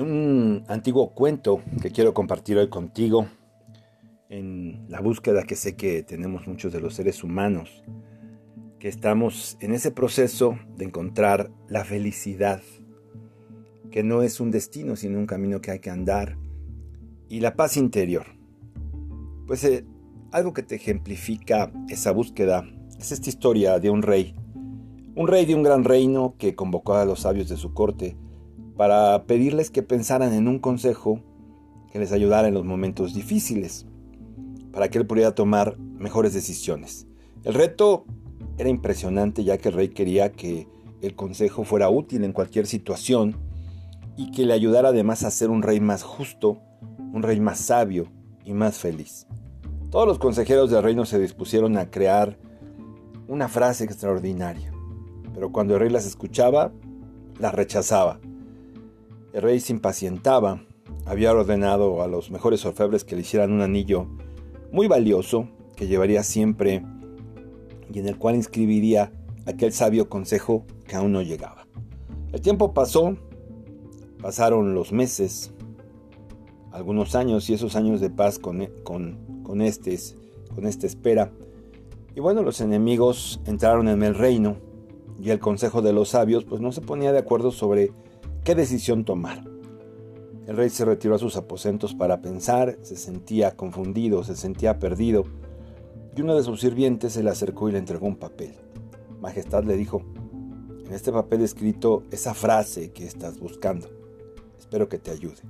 un antiguo cuento que quiero compartir hoy contigo en la búsqueda que sé que tenemos muchos de los seres humanos, que estamos en ese proceso de encontrar la felicidad, que no es un destino, sino un camino que hay que andar, y la paz interior. Pues eh, algo que te ejemplifica esa búsqueda es esta historia de un rey, un rey de un gran reino que convocó a los sabios de su corte, para pedirles que pensaran en un consejo que les ayudara en los momentos difíciles, para que él pudiera tomar mejores decisiones. El reto era impresionante ya que el rey quería que el consejo fuera útil en cualquier situación y que le ayudara además a ser un rey más justo, un rey más sabio y más feliz. Todos los consejeros del reino se dispusieron a crear una frase extraordinaria, pero cuando el rey las escuchaba, las rechazaba el rey se impacientaba, había ordenado a los mejores orfebres que le hicieran un anillo muy valioso que llevaría siempre y en el cual inscribiría aquel sabio consejo que aún no llegaba. El tiempo pasó, pasaron los meses, algunos años y esos años de paz con, con, con, este, con esta espera. Y bueno, los enemigos entraron en el reino y el consejo de los sabios pues no se ponía de acuerdo sobre qué decisión tomar. El rey se retiró a sus aposentos para pensar, se sentía confundido, se sentía perdido, y uno de sus sirvientes se le acercó y le entregó un papel. Majestad le dijo, en este papel escrito esa frase que estás buscando. Espero que te ayude.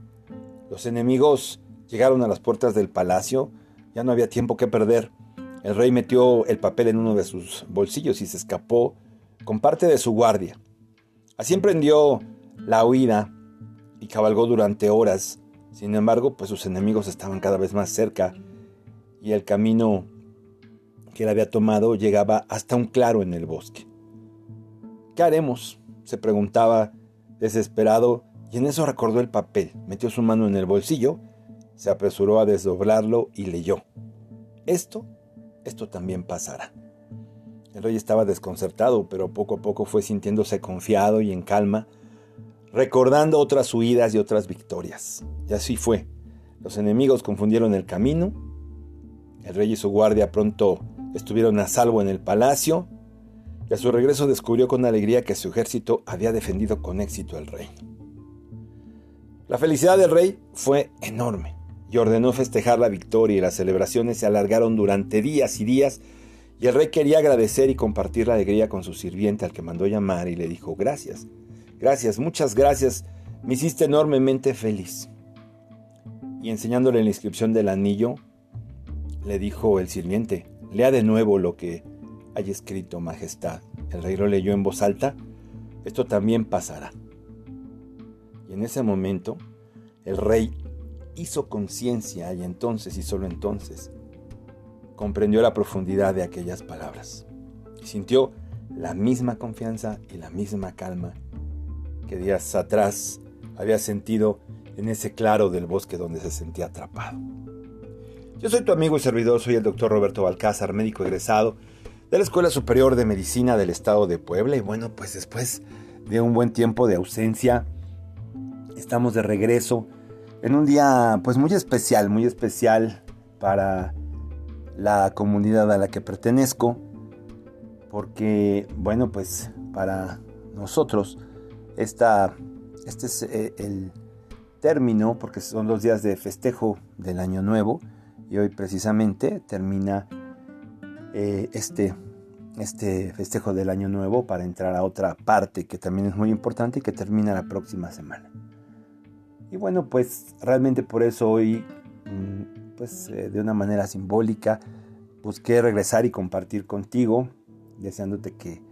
Los enemigos llegaron a las puertas del palacio, ya no había tiempo que perder. El rey metió el papel en uno de sus bolsillos y se escapó con parte de su guardia. Así emprendió la huida y cabalgó durante horas. Sin embargo, pues sus enemigos estaban cada vez más cerca y el camino que él había tomado llegaba hasta un claro en el bosque. ¿Qué haremos? se preguntaba desesperado y en eso recordó el papel, metió su mano en el bolsillo, se apresuró a desdoblarlo y leyó. Esto, esto también pasará. El rey estaba desconcertado, pero poco a poco fue sintiéndose confiado y en calma, recordando otras huidas y otras victorias. Y así fue. Los enemigos confundieron el camino. El rey y su guardia pronto estuvieron a salvo en el palacio. Y a su regreso descubrió con alegría que su ejército había defendido con éxito al rey. La felicidad del rey fue enorme y ordenó festejar la victoria y las celebraciones se alargaron durante días y días y el rey quería agradecer y compartir la alegría con su sirviente al que mandó llamar y le dijo gracias Gracias, muchas gracias. Me hiciste enormemente feliz. Y enseñándole la inscripción del anillo, le dijo el sirviente, lea de nuevo lo que hay escrito, Majestad. El rey lo leyó en voz alta, esto también pasará. Y en ese momento, el rey hizo conciencia y entonces y solo entonces comprendió la profundidad de aquellas palabras. Y sintió la misma confianza y la misma calma que días atrás había sentido en ese claro del bosque donde se sentía atrapado. Yo soy tu amigo y servidor, soy el doctor Roberto Balcázar, médico egresado de la Escuela Superior de Medicina del Estado de Puebla. Y bueno, pues después de un buen tiempo de ausencia, estamos de regreso en un día pues muy especial, muy especial para la comunidad a la que pertenezco, porque bueno, pues para nosotros esta, este es eh, el término, porque son los días de festejo del Año Nuevo, y hoy precisamente termina eh, este, este festejo del Año Nuevo para entrar a otra parte que también es muy importante y que termina la próxima semana. Y bueno, pues realmente por eso hoy, mm, pues eh, de una manera simbólica, busqué regresar y compartir contigo, deseándote que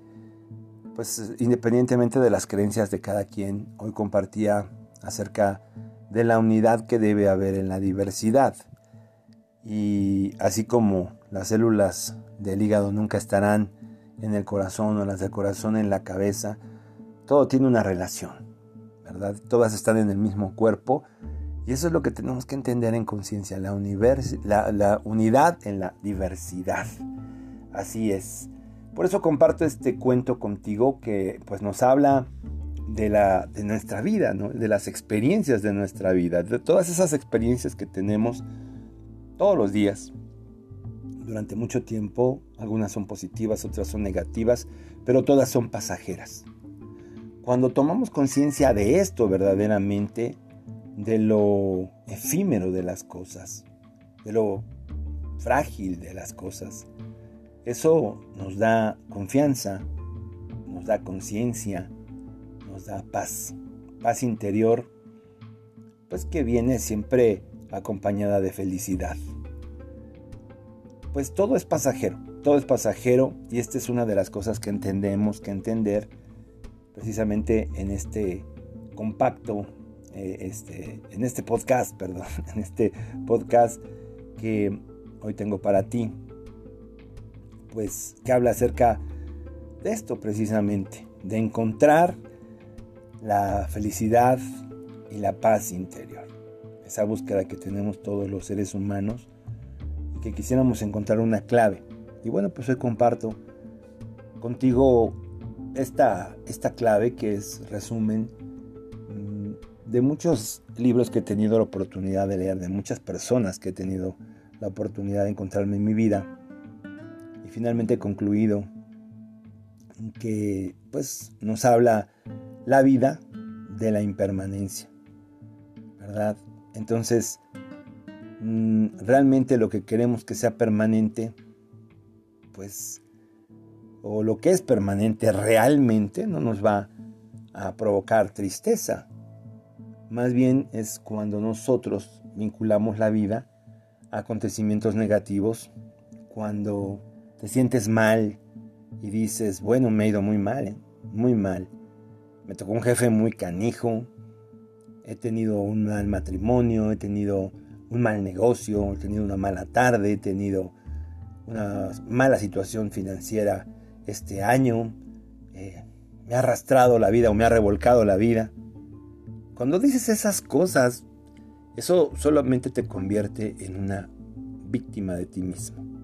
pues independientemente de las creencias de cada quien, hoy compartía acerca de la unidad que debe haber en la diversidad. Y así como las células del hígado nunca estarán en el corazón o las del corazón en la cabeza, todo tiene una relación, ¿verdad? Todas están en el mismo cuerpo y eso es lo que tenemos que entender en conciencia, la, la, la unidad en la diversidad. Así es. Por eso comparto este cuento contigo que pues nos habla de, la, de nuestra vida, de las experiencias de nuestra vida, de todas esas experiencias que tenemos todos los días. Durante mucho tiempo, algunas son positivas, otras son negativas, pero todas son pasajeras. Cuando tomamos conciencia de esto verdaderamente, de lo efímero de las cosas, de lo frágil de las cosas, eso nos da confianza, nos da conciencia, nos da paz, paz interior, pues que viene siempre acompañada de felicidad. Pues todo es pasajero, todo es pasajero y esta es una de las cosas que entendemos que entender precisamente en este compacto, eh, este, en este podcast, perdón, en este podcast que hoy tengo para ti, pues que habla acerca de esto precisamente, de encontrar la felicidad y la paz interior. Esa búsqueda que tenemos todos los seres humanos y que quisiéramos encontrar una clave. Y bueno, pues hoy comparto contigo esta, esta clave que es resumen mm, de muchos libros que he tenido la oportunidad de leer, de muchas personas que he tenido la oportunidad de encontrarme en mi vida. Finalmente concluido que pues nos habla la vida de la impermanencia, ¿verdad? Entonces, mm, realmente lo que queremos que sea permanente, pues, o lo que es permanente realmente no nos va a provocar tristeza. Más bien es cuando nosotros vinculamos la vida a acontecimientos negativos, cuando te sientes mal y dices, bueno, me he ido muy mal, ¿eh? muy mal me tocó un jefe muy canijo, he tenido un mal matrimonio, he tenido un mal negocio, he tenido una mala tarde, he tenido una mala situación financiera este año, eh, me ha arrastrado la vida o me ha revolcado la vida. Cuando dices esas cosas, eso solamente te convierte en una víctima de ti mismo.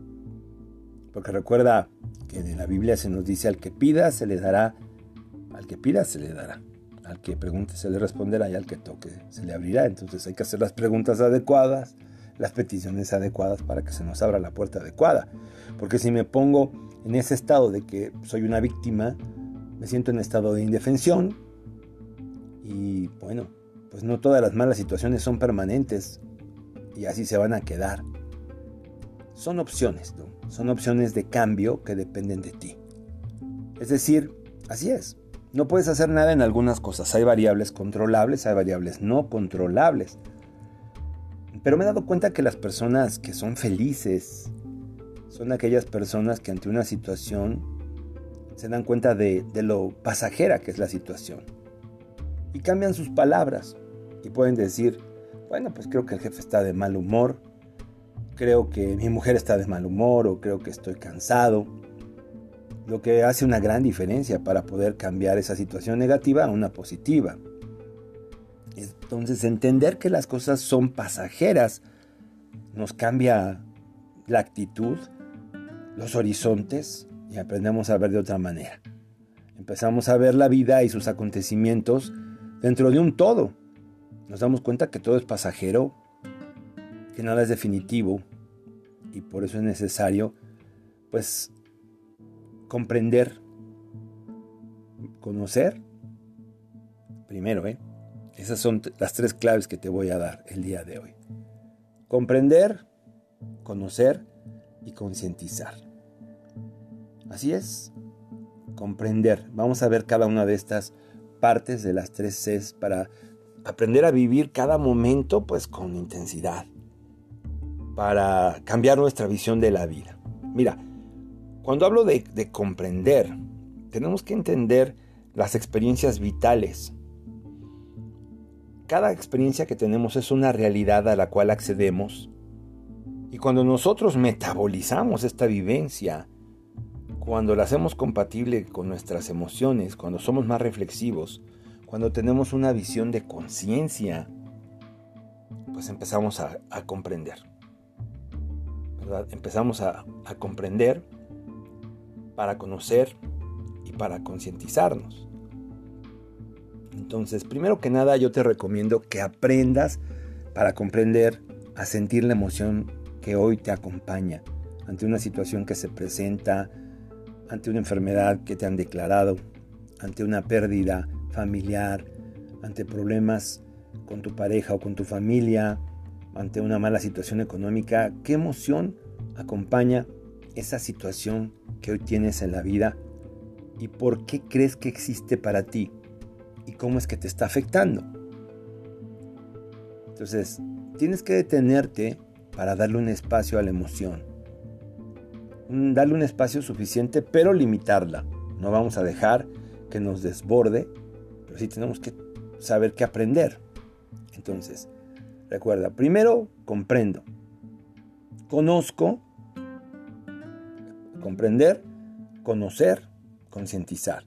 Porque recuerda que en la Biblia se nos dice al que pida se le dará al que pida se le dará, al que pregunte se le responderá y al que toque se le abrirá. Entonces hay que hacer las preguntas adecuadas, las peticiones adecuadas para que se nos abra la puerta adecuada. Porque si me pongo en ese estado de que soy una víctima, me siento en estado de indefensión y bueno, pues no todas las malas situaciones son permanentes y así se van a quedar. Son opciones, son opciones de cambio que dependen de ti. Es decir, así es, no puedes hacer nada en algunas cosas. Hay variables controlables, hay variables no controlables. Pero me he dado cuenta que las personas que son felices son aquellas personas que ante una situación se dan cuenta de, lo pasajera que es la situación. Y cambian sus palabras. Y pueden decir, bueno, pues creo que el jefe está de mal humor. Creo que mi mujer está de mal humor o creo que estoy cansado lo que hace una gran diferencia para poder cambiar esa situación negativa a una positiva. Entonces entender que las cosas son pasajeras nos cambia la actitud, los horizontes y aprendemos a ver de otra manera. Empezamos a ver la vida y sus acontecimientos dentro de un todo. Nos damos cuenta que todo es pasajero, que nada es definitivo y por eso es necesario pues comprender, conocer, primero, ¿eh? Esas son las tres claves que te voy a dar el día de hoy. Comprender, conocer y concientizar. Así es, comprender. Vamos a ver cada una de estas partes de las tres Cs para aprender a vivir cada momento pues con intensidad, para cambiar nuestra visión de la vida. Mira, cuando hablo de, comprender, tenemos que entender las experiencias vitales. Cada experiencia que tenemos es una realidad a la cual accedemos. Y cuando nosotros metabolizamos esta vivencia, cuando la hacemos compatible con nuestras emociones, cuando somos más reflexivos, cuando tenemos una visión de conciencia, pues empezamos a, comprender. Empezamos a comprender para conocer y para concientizarnos. Entonces, primero que nada, yo te recomiendo que aprendas para comprender a sentir la emoción que hoy te acompaña ante una situación que se presenta, ante una enfermedad que te han declarado, ante una pérdida familiar, ante problemas con tu pareja o con tu familia, ante una mala situación económica, ¿qué emoción acompaña esa situación que hoy tienes en la vida y por qué crees que existe para ti y cómo es que te está afectando? Entonces, tienes que detenerte para darle un espacio a la emoción. Darle un espacio suficiente, pero limitarla. No vamos a dejar que nos desborde, pero sí tenemos que saber qué aprender. Entonces, recuerda, primero comprendo, conozco, comprender, conocer, concientizar.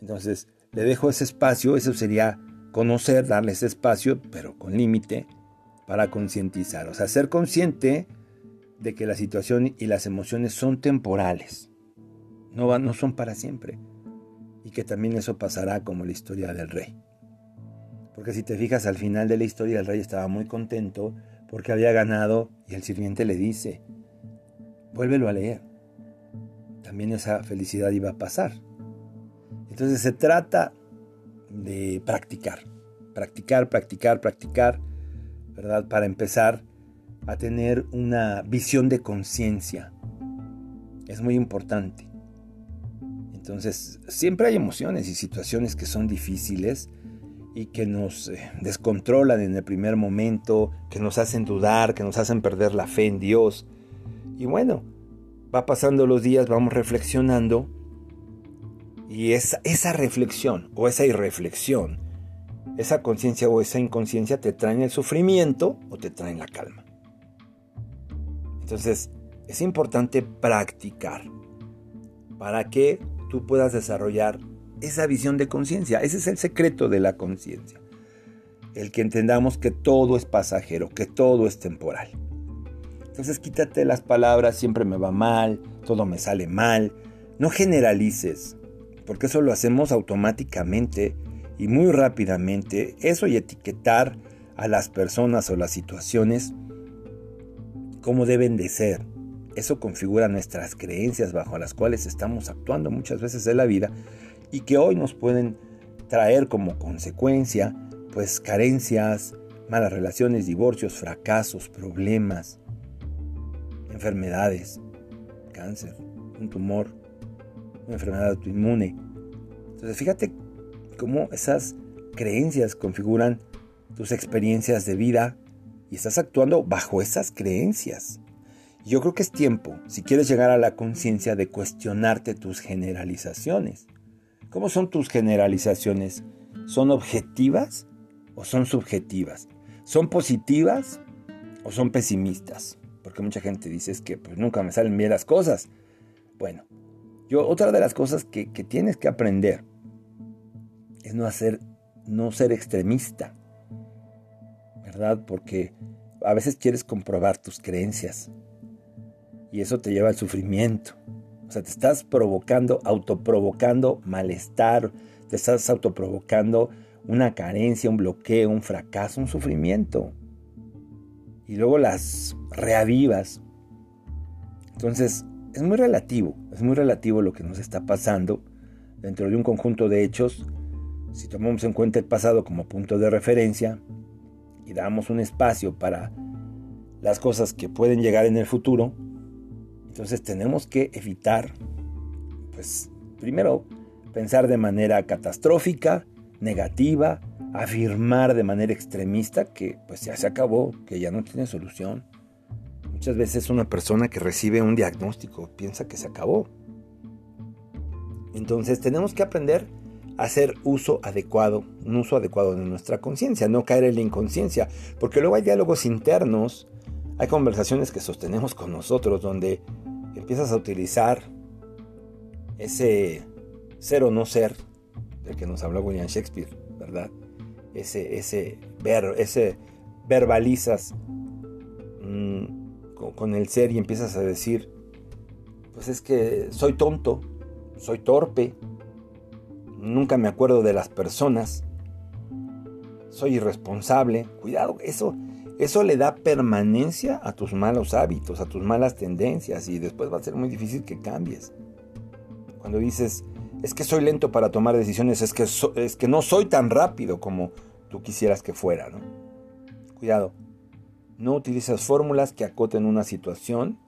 Entonces, le dejo ese espacio, eso sería conocer, darle ese espacio, pero con límite, para concientizar. O sea, ser consciente de que la situación y las emociones son temporales, no, no son para siempre. Y que también eso pasará como la historia del rey. Porque si te fijas al final de la historia, el rey estaba muy contento porque había ganado y el sirviente le dice, vuélvelo a leer. También esa felicidad iba a pasar. Entonces se trata de practicar, practicar, practicar, practicar, ¿verdad? Para empezar a tener una visión de conciencia. Es muy importante. Entonces, siempre hay emociones y situaciones que son difíciles y que nos eh, descontrolan en el primer momento, que nos hacen dudar, que nos hacen perder la fe en Dios. Y bueno, va pasando los días, vamos reflexionando y esa, esa reflexión o esa irreflexión, esa conciencia o esa inconsciencia te traen el sufrimiento o te traen la calma. Entonces, es importante practicar para que tú puedas desarrollar esa visión de conciencia. Ese es el secreto de la conciencia. El que entendamos que todo es pasajero, que todo es temporal. Entonces quítate las palabras, siempre me va mal, todo me sale mal. No generalices, porque eso lo hacemos automáticamente y muy rápidamente. Eso y etiquetar a las personas o las situaciones como deben de ser. Eso configura nuestras creencias bajo las cuales estamos actuando muchas veces en la vida y que hoy nos pueden traer como consecuencia pues carencias, malas relaciones, divorcios, fracasos, problemas, enfermedades, cáncer, un tumor, una enfermedad autoinmune. Entonces fíjate cómo esas creencias configuran tus experiencias de vida y estás actuando bajo esas creencias. Yo creo que es tiempo, si quieres llegar a la conciencia, de cuestionarte tus generalizaciones. ¿Cómo son tus generalizaciones? ¿Son objetivas o son subjetivas? ¿Son positivas o son pesimistas? Porque mucha gente dice que pues, nunca me salen bien las cosas. Bueno, yo otra de las cosas que, tienes que aprender es no, hacer, no ser extremista, ¿verdad? Porque a veces quieres comprobar tus creencias y eso te lleva al sufrimiento. O sea, te estás provocando, autoprovocando malestar, te estás autoprovocando una carencia, un bloqueo, un fracaso, un sufrimiento. Y luego las reavivas. Entonces, es muy relativo, es muy relativo lo que nos está pasando dentro de un conjunto de hechos. Si tomamos en cuenta el pasado como punto de referencia y damos un espacio para las cosas que pueden llegar en el futuro, entonces tenemos que evitar, pues primero, pensar de manera catastrófica, negativa, afirmar de manera extremista que pues ya se acabó, que ya no tiene solución. Muchas veces una persona que recibe un diagnóstico piensa que se acabó. Entonces tenemos que aprender a hacer uso adecuado, un uso adecuado de nuestra conciencia, no caer en la inconsciencia, porque luego hay diálogos internos, hay conversaciones que sostenemos con nosotros donde empiezas a utilizar ese ser o no ser del que nos habló William Shakespeare, ¿verdad? Ese, ese, ver, ese verbalizas mm, con, el ser y empiezas a decir, pues es que soy tonto, soy torpe, nunca me acuerdo de las personas, soy irresponsable. Cuidado, eso, eso le da permanencia a tus malos hábitos, a tus malas tendencias y después va a ser muy difícil que cambies. Cuando dices, es que soy lento para tomar decisiones, es que, es que no soy tan rápido como tú quisieras que fuera, ¿no? Cuidado, no utilices fórmulas que acoten una situación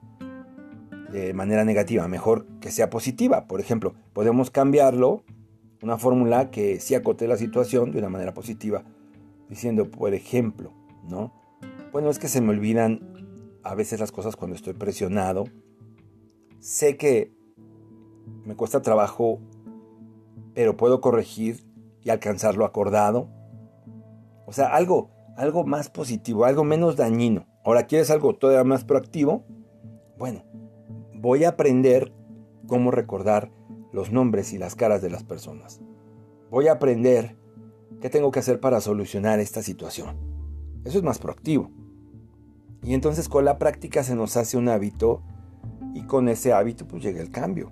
de manera negativa, mejor que sea positiva. Por ejemplo, podemos cambiarlo, una fórmula que sí acote la situación de una manera positiva, diciendo, por ejemplo, ¿no? Bueno, es que se me olvidan a veces las cosas cuando estoy presionado. Sé que me cuesta trabajo, pero puedo corregir y alcanzar lo acordado. O sea, algo, algo más positivo, algo menos dañino. Ahora, ¿quieres algo todavía más proactivo? Bueno, voy a aprender cómo recordar los nombres y las caras de las personas. Voy a aprender qué tengo que hacer para solucionar esta situación. Eso es más proactivo. Y entonces con la práctica se nos hace un hábito y con ese hábito pues llega el cambio.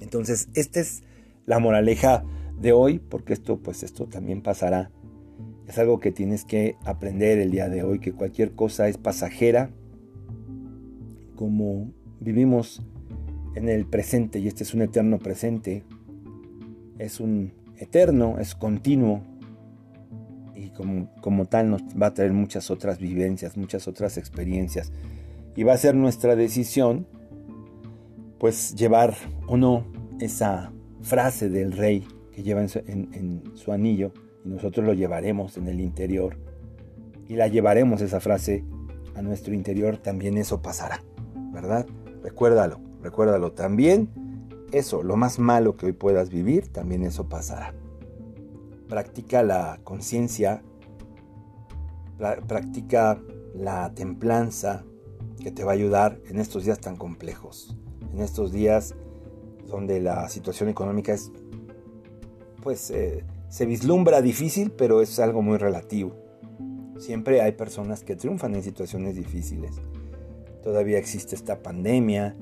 Entonces, esta es la moraleja de hoy, porque esto pues esto también pasará. Es algo que tienes que aprender el día de hoy, que cualquier cosa es pasajera como vivimos en el presente, y este es un eterno presente, es un eterno, es continuo, y como, como tal nos va a traer muchas otras vivencias, muchas otras experiencias, y va a ser nuestra decisión, pues llevar o no esa frase del rey que lleva en su, en su anillo, y nosotros lo llevaremos en el interior, y la llevaremos esa frase a nuestro interior, también eso pasará. ¿verdad? Recuérdalo, recuérdalo también. Eso, lo más malo que hoy puedas vivir, también eso pasará. Practica la conciencia, practica la templanza que te va a ayudar en estos días tan complejos, en estos días donde la situación económica es, pues, eh, se vislumbra difícil, pero es algo muy relativo. Siempre hay personas que triunfan en situaciones difíciles todavía existe esta pandemia,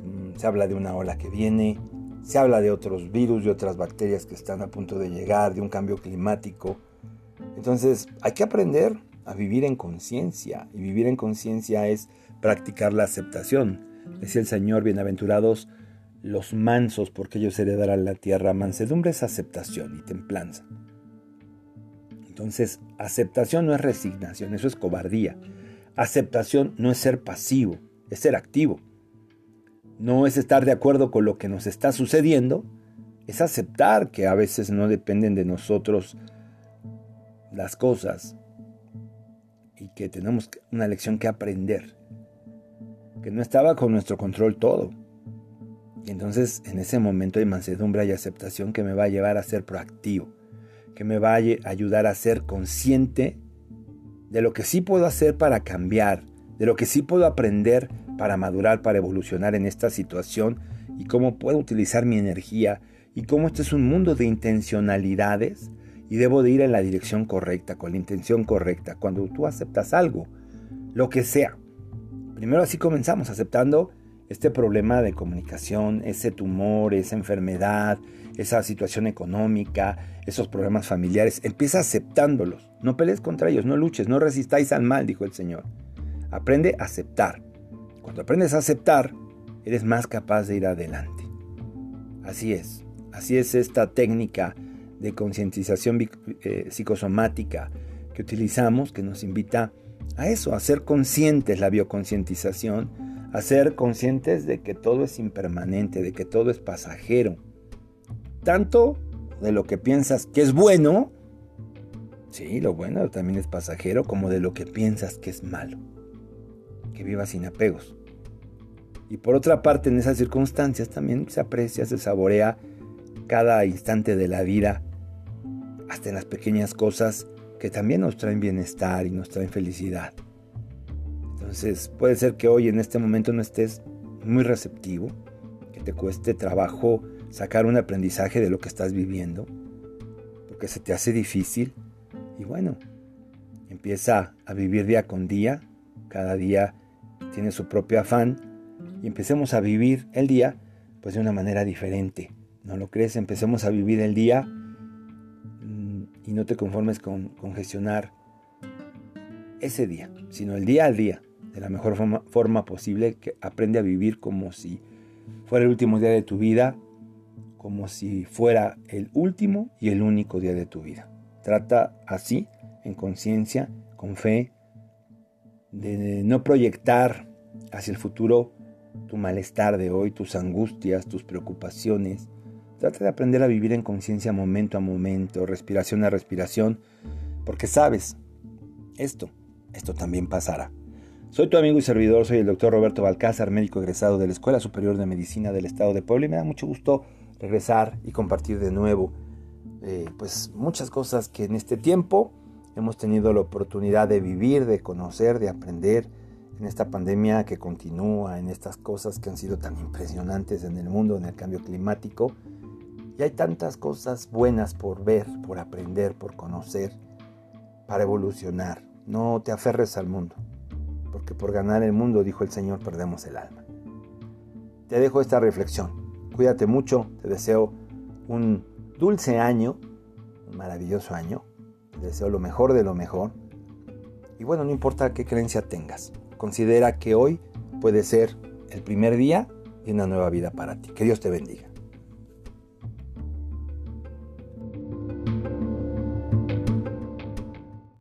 mm, se habla de una ola que viene, se habla de otros virus, de otras bacterias que están a punto de llegar, de un cambio climático. Entonces hay que aprender a vivir en conciencia y vivir en conciencia es practicar la aceptación. Decía el Señor, bienaventurados los mansos porque ellos heredarán la tierra. Mansedumbre es aceptación y templanza. Entonces, aceptación no es resignación, eso es cobardía. Aceptación no es ser pasivo, es ser activo. No es estar de acuerdo con lo que nos está sucediendo, es aceptar que a veces no dependen de nosotros las cosas y que tenemos una lección que aprender, que no estaba con nuestro control todo. Y entonces en ese momento de mansedumbre y aceptación que me va a llevar a ser proactivo, que me va a ayudar a ser consciente de lo que sí puedo hacer para cambiar, de lo que sí puedo aprender para madurar, para evolucionar en esta situación y cómo puedo utilizar mi energía y cómo este es un mundo de intencionalidades y debo de ir en la dirección correcta, con la intención correcta, cuando tú aceptas algo, lo que sea. Primero así comenzamos, aceptando este problema de comunicación, ese tumor, esa enfermedad, esa situación económica, esos problemas familiares, empieza aceptándolos. No pelees contra ellos, no luches, no resistáis al mal, dijo el Señor. Aprende a aceptar. Cuando aprendes a aceptar, eres más capaz de ir adelante. Así es, así es esta técnica de concientización eh, psicosomática que utilizamos, que nos invita a eso, a ser conscientes, la bioconcientización, a ser conscientes de que todo es impermanente, de que todo es pasajero, tanto de lo que piensas que es bueno, sí, lo bueno también es pasajero, como de lo que piensas que es malo. Que vivas sin apegos. Y por otra parte, en esas circunstancias también se aprecia, se saborea cada instante de la vida, hasta en las pequeñas cosas que también nos traen bienestar y nos traen felicidad. Entonces puede ser que hoy en este momento no estés muy receptivo, que te cueste trabajo sacar un aprendizaje de lo que estás viviendo, porque se te hace difícil. Y bueno, empieza a vivir día con día, cada día tiene su propio afán, y empecemos a vivir el día pues de una manera diferente. ¿No lo crees? Empecemos a vivir el día mm, y no te conformes con, gestionar ese día, sino el día al día, de la mejor forma, forma posible, que aprende a vivir como si fuera el último día de tu vida, como si fuera el último y el único día de tu vida. Trata así, en conciencia, con fe, de no proyectar hacia el futuro tu malestar de hoy, tus angustias, tus preocupaciones. Trata de aprender a vivir en conciencia momento a momento, respiración a respiración, porque sabes, esto, esto también pasará. Soy tu amigo y servidor, soy el doctor Roberto Balcázar, médico egresado de la Escuela Superior de Medicina del Estado de Puebla y me da mucho gusto regresar y compartir de nuevo eh, pues muchas cosas que en este tiempo hemos tenido la oportunidad de vivir, de conocer, de aprender en esta pandemia que continúa, en estas cosas que han sido tan impresionantes en el mundo, en el cambio climático. Y hay tantas cosas buenas por ver, por aprender, por conocer, para evolucionar. No te aferres al mundo, porque por ganar el mundo, dijo el Señor, perdemos el alma. Te dejo esta reflexión. Cuídate mucho, te deseo un dulce año, un maravilloso año. Te deseo lo mejor de lo mejor. Y bueno, no importa qué creencia tengas, considera que hoy puede ser el primer día de una nueva vida para ti. Que Dios te bendiga.